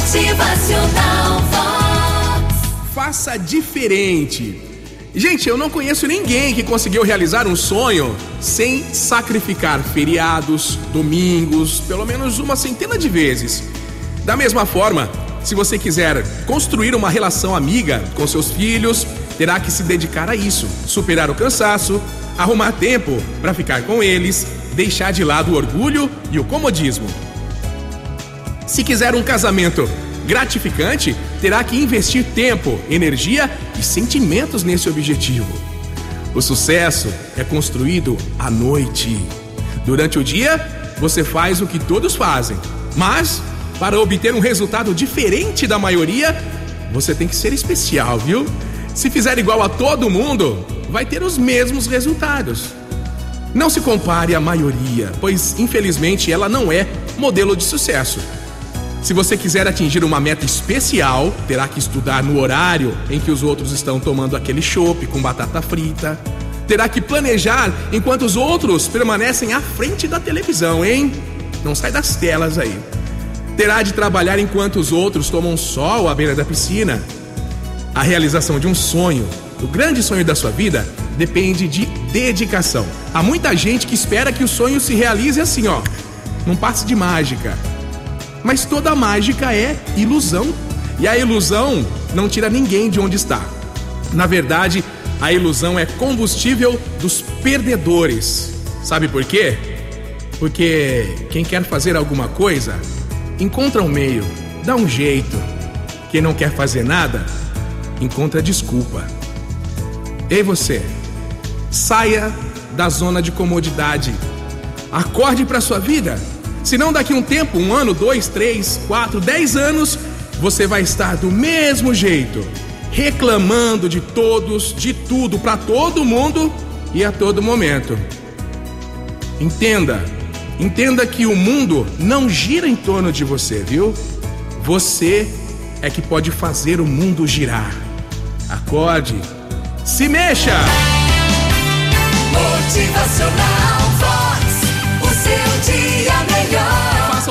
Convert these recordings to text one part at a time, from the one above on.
Motivacional. Faça diferente. Gente, eu não conheço ninguém que conseguiu realizar um sonho sem sacrificar feriados, domingos, pelo menos uma centena de vezes. Da mesma forma, se você quiser construir uma relação amiga com seus filhos, terá que se dedicar a isso, superar o cansaço, arrumar tempo para ficar com eles, deixar de lado o orgulho e o comodismo. Se quiser um casamento gratificante, terá que investir tempo, energia e sentimentos nesse objetivo. O sucesso é construído à noite. Durante o dia, você faz o que todos fazem, mas para obter um resultado diferente da maioria, você tem que ser especial, viu? Se fizer igual a todo mundo, vai ter os mesmos resultados. Não se compare à maioria, pois infelizmente ela não é modelo de sucesso. Se você quiser atingir uma meta especial, terá que estudar no horário em que os outros estão tomando aquele chopp com batata frita. Terá que planejar enquanto os outros permanecem à frente da televisão, hein? Não sai das telas aí. Terá de trabalhar enquanto os outros tomam sol à beira da piscina. A realização de um sonho, o grande sonho da sua vida, depende de dedicação. Há muita gente que espera que o sonho se realize assim, ó, num passe de mágica. Mas toda mágica é ilusão. E a ilusão não tira ninguém de onde está. Na verdade, a ilusão é combustível dos perdedores. Sabe por quê? Porque quem quer fazer alguma coisa, encontra um meio, dá um jeito. Quem não quer fazer nada, encontra desculpa. Ei você, saia da zona de comodidade. Acorde para sua vida Senão, daqui um tempo, um ano, dois, três, quatro, dez anos, você vai estar do mesmo jeito, reclamando de todos, de tudo, para todo mundo e a todo momento. Entenda, entenda que o mundo não gira em torno de você, viu? Você é que pode fazer o mundo girar. Acorde, se mexa! Motivacional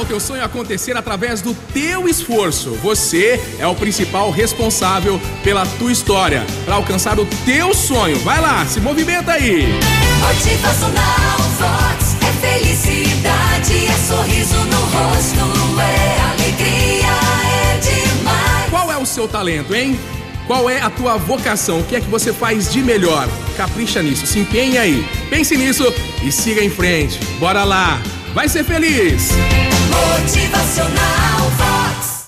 teu sonho acontecer através do teu esforço. Você é o principal responsável pela tua história, para alcançar o teu sonho. Vai lá, se movimenta aí. Motivacional Vox. É felicidade, é sorriso no rosto, é alegria, é demais. Qual é o seu talento, hein? Qual é a tua vocação? O que é que você faz de melhor? Capricha nisso, se empenhe aí. Pense nisso e siga em frente. Bora lá. Vai ser feliz! Motivacional Vox.